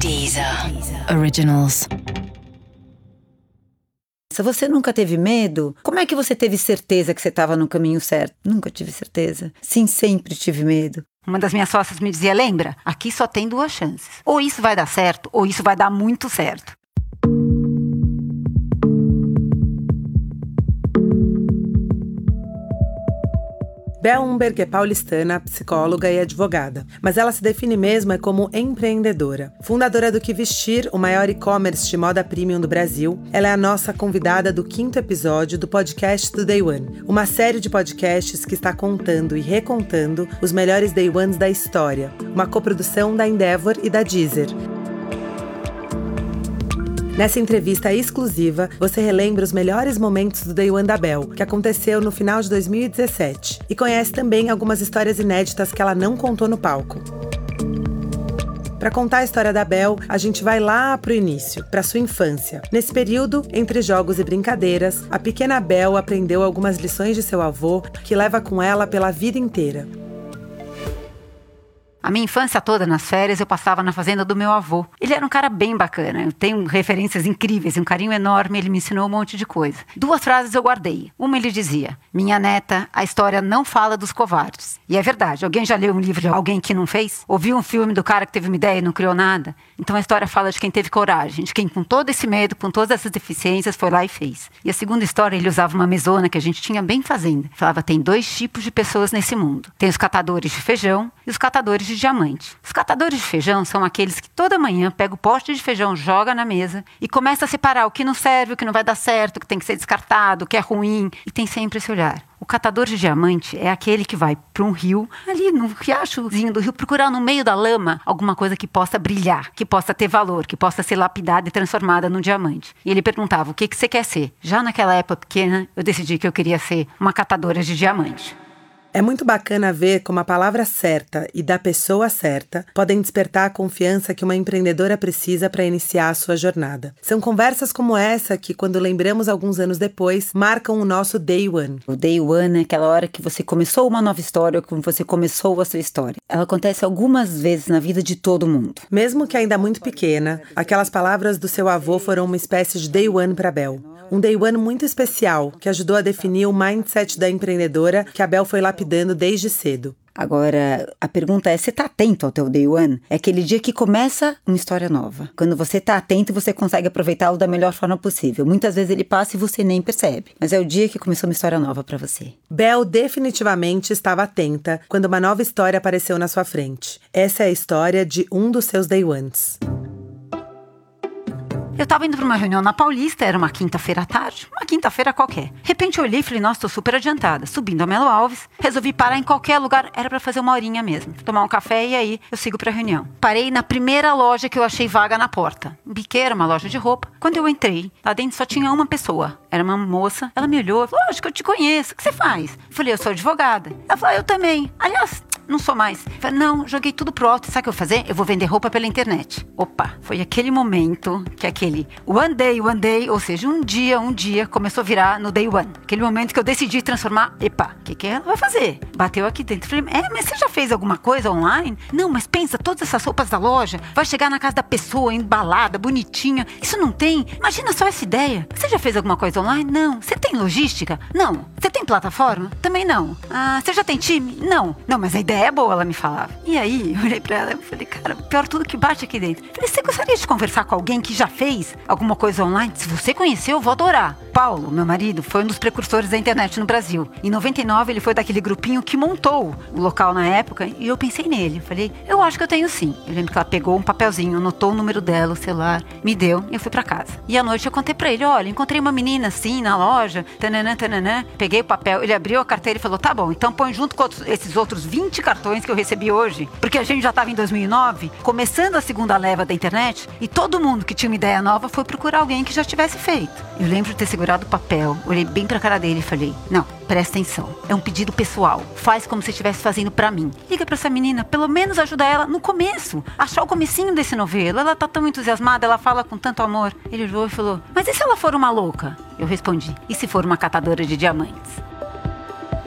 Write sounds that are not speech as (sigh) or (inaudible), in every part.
Deezer. Originals. Se você nunca teve medo, como é que você teve certeza que você estava no caminho certo? Nunca tive certeza. Sim, sempre tive medo. Uma das minhas sócias me dizia: lembra, aqui só tem duas chances. Ou isso vai dar certo, ou isso vai dar muito certo. Bel Umberg é paulistana, psicóloga e advogada, mas ela se define mesmo como empreendedora. Fundadora do Que Vestir, o maior e-commerce de moda premium do Brasil, ela é a nossa convidada do quinto episódio do podcast do Day One, uma série de podcasts que está contando e recontando os melhores Day Ones da história, uma coprodução da Endeavor e da Deezer. Nessa entrevista exclusiva, você relembra os melhores momentos do Day One da Bel, que aconteceu no final de 2017, e conhece também algumas histórias inéditas que ela não contou no palco. Para contar a história da Bel, a gente vai lá pro início, para sua infância. Nesse período, entre jogos e brincadeiras, a pequena Bel aprendeu algumas lições de seu avô que leva com ela pela vida inteira. A minha infância toda nas férias eu passava na fazenda do meu avô. Ele era um cara bem bacana, eu tenho referências incríveis, um carinho enorme, ele me ensinou um monte de coisa. Duas frases eu guardei. Uma ele dizia: Minha neta, a história não fala dos covardes. E é verdade, alguém já leu um livro de alguém que não fez? Ouviu um filme do cara que teve uma ideia e não criou nada? Então a história fala de quem teve coragem, de quem com todo esse medo, com todas essas deficiências, foi lá e fez. E a segunda história, ele usava uma mesona que a gente tinha bem fazenda. Falava: tem dois tipos de pessoas nesse mundo: tem os catadores de feijão e os catadores de diamante. Os catadores de feijão são aqueles que toda manhã pega o pote de feijão, joga na mesa e começa a separar o que não serve, o que não vai dar certo, o que tem que ser descartado, o que é ruim. E tem sempre esse olhar. O catador de diamante é aquele que vai para um rio, ali no riachozinho do rio, procurar no meio da lama alguma coisa que possa brilhar, que possa ter valor, que possa ser lapidada e transformada num diamante. E ele perguntava: o que, que você quer ser? Já naquela época pequena, eu decidi que eu queria ser uma catadora de diamante. É muito bacana ver como a palavra certa e da pessoa certa podem despertar a confiança que uma empreendedora precisa para iniciar a sua jornada. São conversas como essa que, quando lembramos alguns anos depois, marcam o nosso day one. O day one é aquela hora que você começou uma nova história, como você começou a sua história. Ela acontece algumas vezes na vida de todo mundo. Mesmo que ainda muito pequena, aquelas palavras do seu avô foram uma espécie de day one para Bel. Um day one muito especial que ajudou a definir o mindset da empreendedora que a Bel foi lapidando desde cedo. Agora, a pergunta é: você tá atento ao teu day one? É aquele dia que começa uma história nova. Quando você tá atento, você consegue aproveitá-lo da melhor forma possível. Muitas vezes ele passa e você nem percebe. Mas é o dia que começou uma história nova para você. Bel definitivamente estava atenta quando uma nova história apareceu na sua frente. Essa é a história de um dos seus day ones. Eu tava indo pra uma reunião na Paulista, era uma quinta-feira à tarde, uma quinta-feira qualquer. De repente eu olhei e falei, nossa, tô super adiantada. Subindo a Melo Alves, resolvi parar em qualquer lugar, era para fazer uma horinha mesmo. Tomar um café e aí eu sigo pra reunião. Parei na primeira loja que eu achei vaga na porta. Biqueira, uma loja de roupa. Quando eu entrei, lá dentro só tinha uma pessoa. Era uma moça. Ela me olhou, falou, que eu te conheço. O que você faz? Eu falei, eu sou advogada. Ela falou, eu também. Aliás, não sou mais. Falei, não, joguei tudo pro alto. Sabe o que eu vou fazer? Eu vou vender roupa pela internet. Opa, foi aquele momento que aquele one day, one day, ou seja, um dia, um dia, começou a virar no day one. Aquele momento que eu decidi transformar. Epa, o que, que ela vai fazer? Bateu aqui dentro. Falei, é, mas você já fez alguma coisa online? Não, mas pensa, todas essas roupas da loja, vai chegar na casa da pessoa, embalada, bonitinha. Isso não tem. Imagina só essa ideia. Você já fez alguma coisa online? Não. Você tem logística? Não. Você tem plataforma? Também não. Ah, você já tem time? Não. Não, mas a ideia é boa, ela me falava. E aí, (laughs) eu olhei pra ela e falei, cara, pior tudo que bate aqui dentro. Falei, você gostaria de conversar com alguém que já fez alguma coisa online? Se você conhecer, eu vou adorar. Paulo, meu marido, foi um dos precursores da internet no Brasil. Em 99, ele foi daquele grupinho que montou o local na época e eu pensei nele. Falei, eu acho que eu tenho sim. Eu lembro que ela pegou um papelzinho, anotou o número dela, o celular, me deu e eu fui para casa. E à noite eu contei pra ele: olha, encontrei uma menina assim na loja, tananã, tananã. Peguei o papel, ele abriu a carteira e falou: tá bom, então põe junto com esses outros 20 cartões que eu recebi hoje. Porque a gente já tava em 2009, começando a segunda leva da internet e todo mundo que tinha uma ideia nova foi procurar alguém que já tivesse feito. Eu lembro de ter segurado o papel, olhei bem pra cara dele e falei: não, presta atenção. É um pedido pessoal. Faz como se estivesse fazendo para mim. Liga para essa menina, pelo menos ajuda ela no começo. Achar o comecinho desse novelo. Ela tá tão entusiasmada, ela fala com tanto amor. Ele olhou e falou: Mas e se ela for uma louca? Eu respondi: E se for uma catadora de diamantes?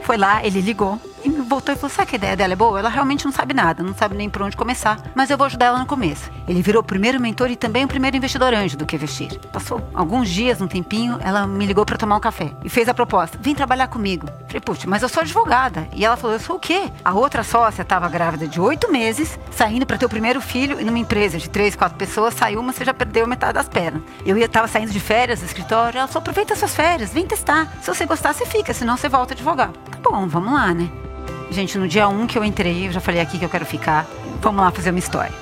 Foi lá, ele ligou voltou e falou: sabe que a ideia dela é boa? Ela realmente não sabe nada, não sabe nem por onde começar, mas eu vou ajudar ela no começo. Ele virou o primeiro mentor e também o primeiro investidor anjo do que vestir. Passou alguns dias, um tempinho, ela me ligou para tomar um café e fez a proposta: vem trabalhar comigo. Falei, puxa, mas eu sou advogada. E ela falou: eu sou o quê? A outra sócia estava grávida de oito meses, saindo para ter o primeiro filho e numa empresa de três, quatro pessoas, saiu uma, você já perdeu metade das pernas. Eu ia tava saindo de férias do escritório, ela falou: aproveita suas férias, vem testar. Se você gostar, você fica, senão você volta a advogar. Tá bom, vamos lá, né? Gente, no dia um que eu entrei, eu já falei aqui que eu quero ficar. Vamos lá fazer uma história.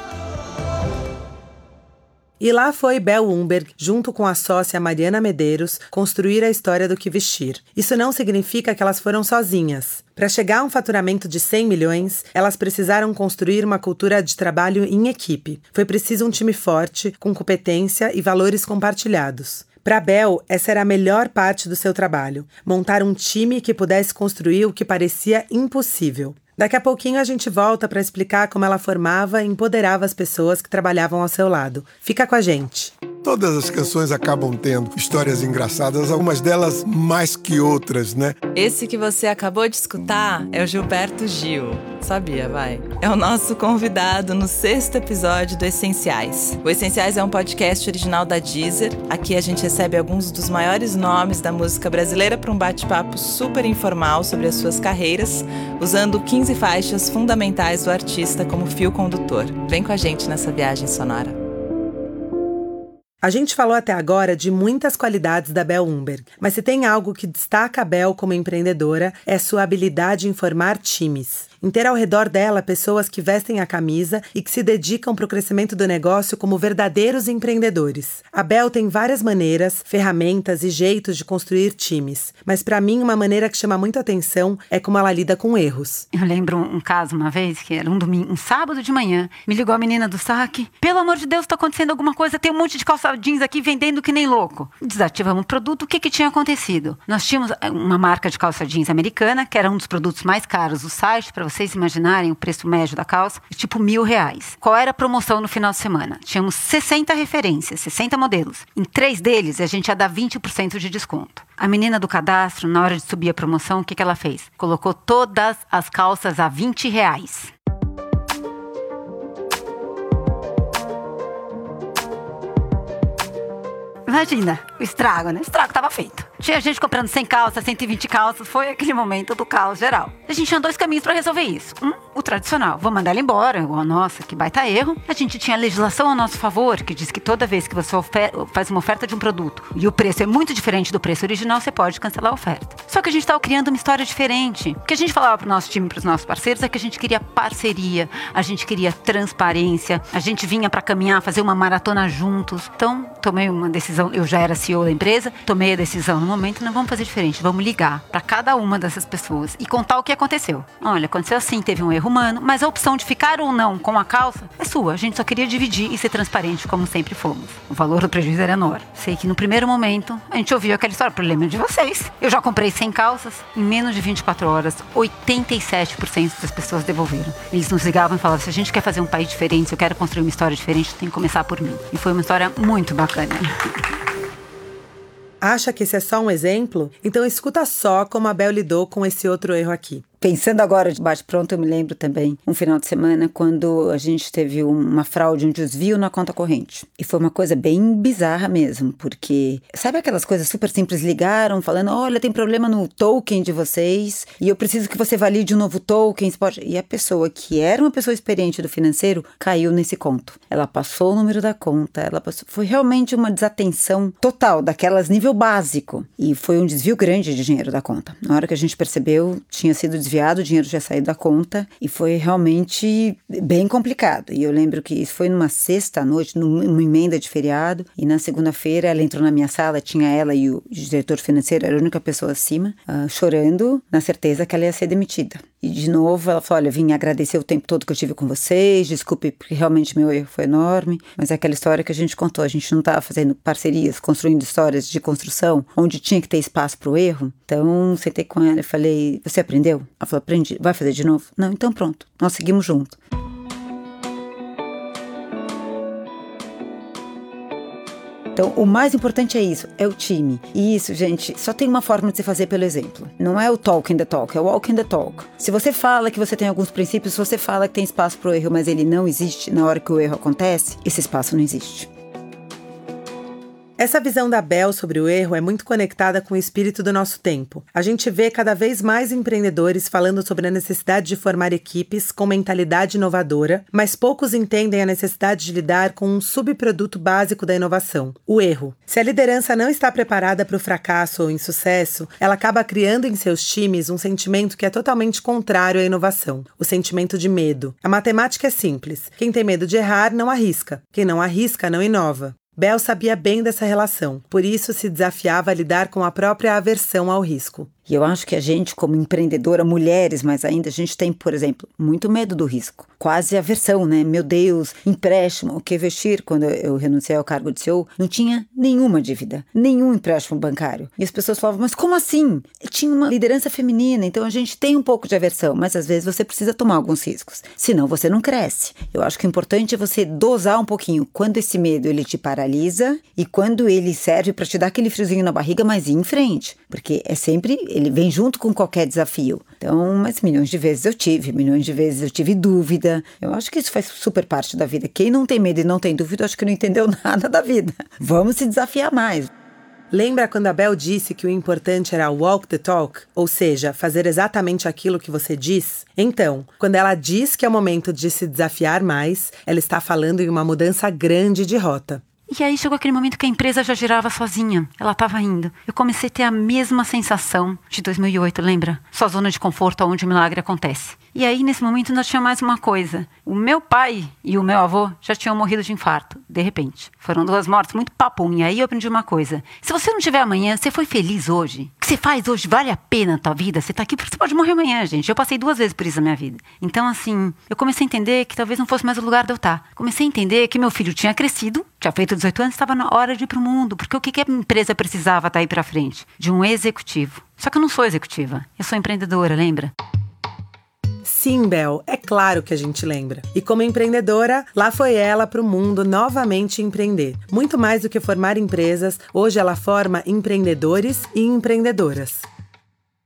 E lá foi Bel Umberg, junto com a sócia Mariana Medeiros, construir a história do que vestir. Isso não significa que elas foram sozinhas. Para chegar a um faturamento de 100 milhões, elas precisaram construir uma cultura de trabalho em equipe. Foi preciso um time forte, com competência e valores compartilhados. Para Bel, essa era a melhor parte do seu trabalho: montar um time que pudesse construir o que parecia impossível. Daqui a pouquinho a gente volta para explicar como ela formava e empoderava as pessoas que trabalhavam ao seu lado. Fica com a gente. Todas as canções acabam tendo histórias engraçadas, algumas delas mais que outras, né? Esse que você acabou de escutar é o Gilberto Gil. Sabia, vai. É o nosso convidado no sexto episódio do Essenciais. O Essenciais é um podcast original da Deezer. Aqui a gente recebe alguns dos maiores nomes da música brasileira para um bate-papo super informal sobre as suas carreiras, usando 15 faixas fundamentais do artista como fio condutor. Vem com a gente nessa viagem sonora. A gente falou até agora de muitas qualidades da Bel Umberg, mas se tem algo que destaca a Bel como empreendedora é sua habilidade em formar times em ter ao redor dela pessoas que vestem a camisa e que se dedicam para o crescimento do negócio como verdadeiros empreendedores. A Bel tem várias maneiras, ferramentas e jeitos de construir times, mas para mim uma maneira que chama muito atenção é como ela lida com erros. Eu lembro um caso uma vez que era um domingo, um sábado de manhã, me ligou a menina do saque. Pelo amor de Deus, está acontecendo alguma coisa, tem um monte de calça jeans aqui vendendo que nem louco. Desativamos o produto, o que que tinha acontecido? Nós tínhamos eh, uma marca de calça jeans americana, que era um dos produtos mais caros do site para vocês imaginarem o preço médio da calça, tipo mil reais. Qual era a promoção no final de semana? Tínhamos 60 referências, 60 modelos. Em três deles, a gente ia dar 20% de desconto. A menina do cadastro, na hora de subir a promoção, o que, que ela fez? Colocou todas as calças a 20 reais. Imagina, o estrago, né? O estrago estava feito. Tinha gente comprando 100 calças, 120 calças, foi aquele momento do caos geral. A gente tinha dois caminhos para resolver isso. Um, o tradicional, vou mandar ela embora, oh, nossa, que baita erro. A gente tinha legislação a nosso favor, que diz que toda vez que você faz uma oferta de um produto e o preço é muito diferente do preço original, você pode cancelar a oferta. Só que a gente estava criando uma história diferente. O que a gente falava para o nosso time, para os nossos parceiros, é que a gente queria parceria, a gente queria transparência, a gente vinha para caminhar, fazer uma maratona juntos. Então, tomei uma decisão, eu já era CEO da empresa, tomei a decisão momento, não vamos fazer diferente, vamos ligar para cada uma dessas pessoas e contar o que aconteceu. Olha, aconteceu assim, teve um erro humano, mas a opção de ficar ou não com a calça é sua. A gente só queria dividir e ser transparente como sempre fomos. O valor do prejuízo era enorme. Sei que no primeiro momento a gente ouviu aquela história, problema de vocês. Eu já comprei 100 calças, em menos de 24 horas, 87% das pessoas devolveram. Eles nos ligavam e falavam: se a gente quer fazer um país diferente, se eu quero construir uma história diferente, tem que começar por mim. E foi uma história muito bacana. Acha que esse é só um exemplo? Então escuta só como a Bel lidou com esse outro erro aqui. Pensando agora de bate-pronto, eu me lembro também um final de semana quando a gente teve uma fraude, um desvio na conta corrente. E foi uma coisa bem bizarra mesmo, porque sabe aquelas coisas super simples? Ligaram falando: olha, tem problema no token de vocês e eu preciso que você valide um novo token. Pode... E a pessoa que era uma pessoa experiente do financeiro caiu nesse conto. Ela passou o número da conta, ela passou. Foi realmente uma desatenção total, daquelas nível básico. E foi um desvio grande de dinheiro da conta. Na hora que a gente percebeu, tinha sido desviado desviado, o dinheiro já saiu da conta e foi realmente bem complicado. E eu lembro que isso foi numa sexta noite, numa emenda de feriado, e na segunda-feira ela entrou na minha sala, tinha ela e o diretor financeiro, era a única pessoa acima, uh, chorando, na certeza que ela ia ser demitida. E de novo ela falou: Olha, vim agradecer o tempo todo que eu tive com vocês, desculpe porque realmente meu erro foi enorme, mas é aquela história que a gente contou. A gente não estava fazendo parcerias, construindo histórias de construção onde tinha que ter espaço para o erro. Então sentei com ela e falei: Você aprendeu? Ela falou: Aprendi. Vai fazer de novo? Não, então pronto. Nós seguimos junto. Então, o mais importante é isso, é o time. E isso, gente, só tem uma forma de se fazer pelo exemplo. Não é o talk in the talk, é o walk in the talk. Se você fala que você tem alguns princípios, se você fala que tem espaço para o erro, mas ele não existe na hora que o erro acontece, esse espaço não existe. Essa visão da Bel sobre o erro é muito conectada com o espírito do nosso tempo. A gente vê cada vez mais empreendedores falando sobre a necessidade de formar equipes com mentalidade inovadora, mas poucos entendem a necessidade de lidar com um subproduto básico da inovação, o erro. Se a liderança não está preparada para o fracasso ou insucesso, ela acaba criando em seus times um sentimento que é totalmente contrário à inovação, o sentimento de medo. A matemática é simples: quem tem medo de errar não arrisca, quem não arrisca não inova. Bell sabia bem dessa relação, por isso se desafiava a lidar com a própria aversão ao risco. E eu acho que a gente, como empreendedora, mulheres mais ainda, a gente tem, por exemplo, muito medo do risco. Quase aversão, né? Meu Deus, empréstimo, o que vestir? Quando eu renunciei ao cargo de CEO, não tinha nenhuma dívida, nenhum empréstimo bancário. E as pessoas falavam, mas como assim? Eu tinha uma liderança feminina, então a gente tem um pouco de aversão, mas às vezes você precisa tomar alguns riscos, senão você não cresce. Eu acho que o importante é você dosar um pouquinho quando esse medo ele te paralisa e quando ele serve para te dar aquele friozinho na barriga, mas ir em frente, porque é sempre ele vem junto com qualquer desafio. Então, mas milhões de vezes eu tive, milhões de vezes eu tive dúvida. Eu acho que isso faz super parte da vida. Quem não tem medo e não tem dúvida, acho que não entendeu (laughs) nada da vida. Vamos se desafiar mais. Lembra quando a Bel disse que o importante era walk the talk, ou seja, fazer exatamente aquilo que você diz? Então, quando ela diz que é o momento de se desafiar mais, ela está falando em uma mudança grande de rota. E aí chegou aquele momento que a empresa já girava sozinha. Ela estava indo. Eu comecei a ter a mesma sensação de 2008, lembra? Sua zona de conforto onde o milagre acontece. E aí, nesse momento, ainda tinha mais uma coisa. O meu pai e o meu avô já tinham morrido de infarto, de repente. Foram duas mortes muito papum. E aí eu aprendi uma coisa. Se você não tiver amanhã, você foi feliz hoje. O que você faz hoje vale a pena a tua vida? Você tá aqui porque você pode morrer amanhã, gente. Eu passei duas vezes por isso na minha vida. Então, assim, eu comecei a entender que talvez não fosse mais o lugar de eu estar. Comecei a entender que meu filho tinha crescido, tinha feito 18 anos, estava na hora de ir pro mundo. Porque o que, que a empresa precisava estar tá aí pra frente? De um executivo. Só que eu não sou executiva. Eu sou empreendedora, lembra? Sim, Bel, é claro que a gente lembra. E como empreendedora, lá foi ela para o mundo novamente empreender. Muito mais do que formar empresas, hoje ela forma empreendedores e empreendedoras.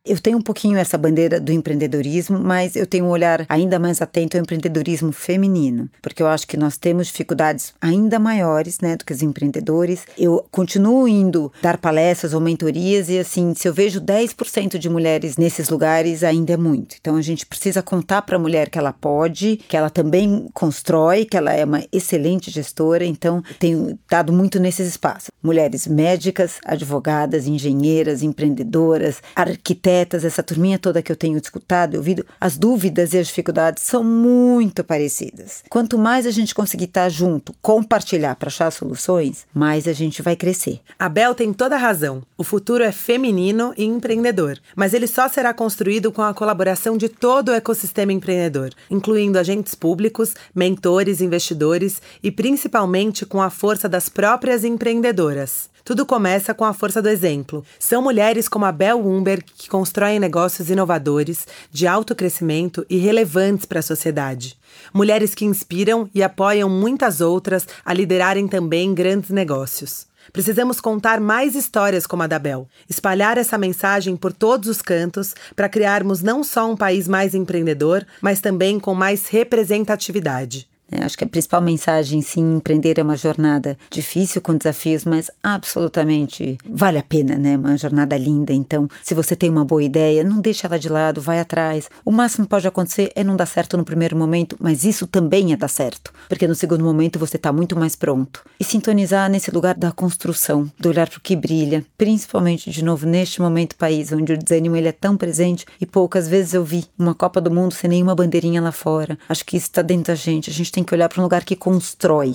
Eu tenho um pouquinho essa bandeira do empreendedorismo, mas eu tenho um olhar ainda mais atento ao empreendedorismo feminino, porque eu acho que nós temos dificuldades ainda maiores, né, do que os empreendedores. Eu continuo indo dar palestras ou mentorias e assim, se eu vejo 10% de mulheres nesses lugares, ainda é muito. Então a gente precisa contar para a mulher que ela pode, que ela também constrói, que ela é uma excelente gestora, então tenho dado muito nesses espaços. Mulheres médicas, advogadas, engenheiras, empreendedoras, arquitetas, essa turminha toda que eu tenho escutado e ouvido, as dúvidas e as dificuldades são muito parecidas. Quanto mais a gente conseguir estar junto, compartilhar para achar soluções, mais a gente vai crescer. A Bel tem toda a razão. O futuro é feminino e empreendedor, mas ele só será construído com a colaboração de todo o ecossistema empreendedor, incluindo agentes públicos, mentores, investidores e principalmente com a força das próprias empreendedoras. Tudo começa com a força do exemplo. São mulheres como a Bel Umberg que constroem negócios inovadores, de alto crescimento e relevantes para a sociedade. Mulheres que inspiram e apoiam muitas outras a liderarem também grandes negócios. Precisamos contar mais histórias como a da Bel, espalhar essa mensagem por todos os cantos para criarmos não só um país mais empreendedor, mas também com mais representatividade. É, acho que a principal mensagem, sim, empreender é uma jornada difícil, com desafios, mas absolutamente vale a pena, né? Uma jornada linda. Então, se você tem uma boa ideia, não deixa ela de lado, vai atrás. O máximo que pode acontecer é não dar certo no primeiro momento, mas isso também é dar certo, porque no segundo momento você está muito mais pronto. E sintonizar nesse lugar da construção, do olhar para o que brilha, principalmente, de novo, neste momento país, onde o desânimo ele é tão presente e poucas vezes eu vi uma Copa do Mundo sem nenhuma bandeirinha lá fora. Acho que isso está dentro da gente. A gente tem que olhar para um lugar que constrói.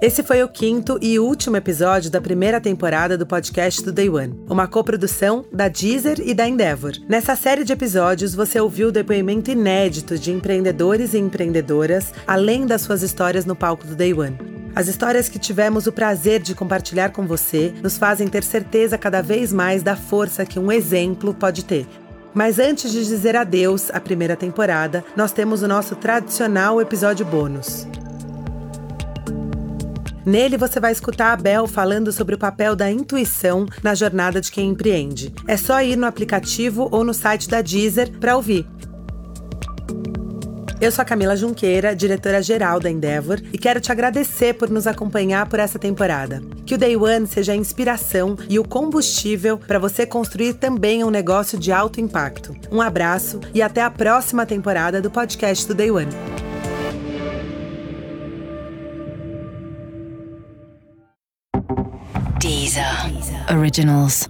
Esse foi o quinto e último episódio da primeira temporada do podcast do Day One, uma coprodução da Deezer e da Endeavor. Nessa série de episódios, você ouviu o depoimento inédito de empreendedores e empreendedoras, além das suas histórias no palco do Day One. As histórias que tivemos o prazer de compartilhar com você nos fazem ter certeza cada vez mais da força que um exemplo pode ter. Mas antes de dizer adeus à primeira temporada, nós temos o nosso tradicional episódio bônus. Nele você vai escutar a Bel falando sobre o papel da intuição na jornada de quem empreende. É só ir no aplicativo ou no site da Deezer para ouvir. Eu sou a Camila Junqueira, diretora-geral da Endeavor, e quero te agradecer por nos acompanhar por essa temporada. Que o Day One seja a inspiração e o combustível para você construir também um negócio de alto impacto. Um abraço e até a próxima temporada do podcast do Day One. Originals.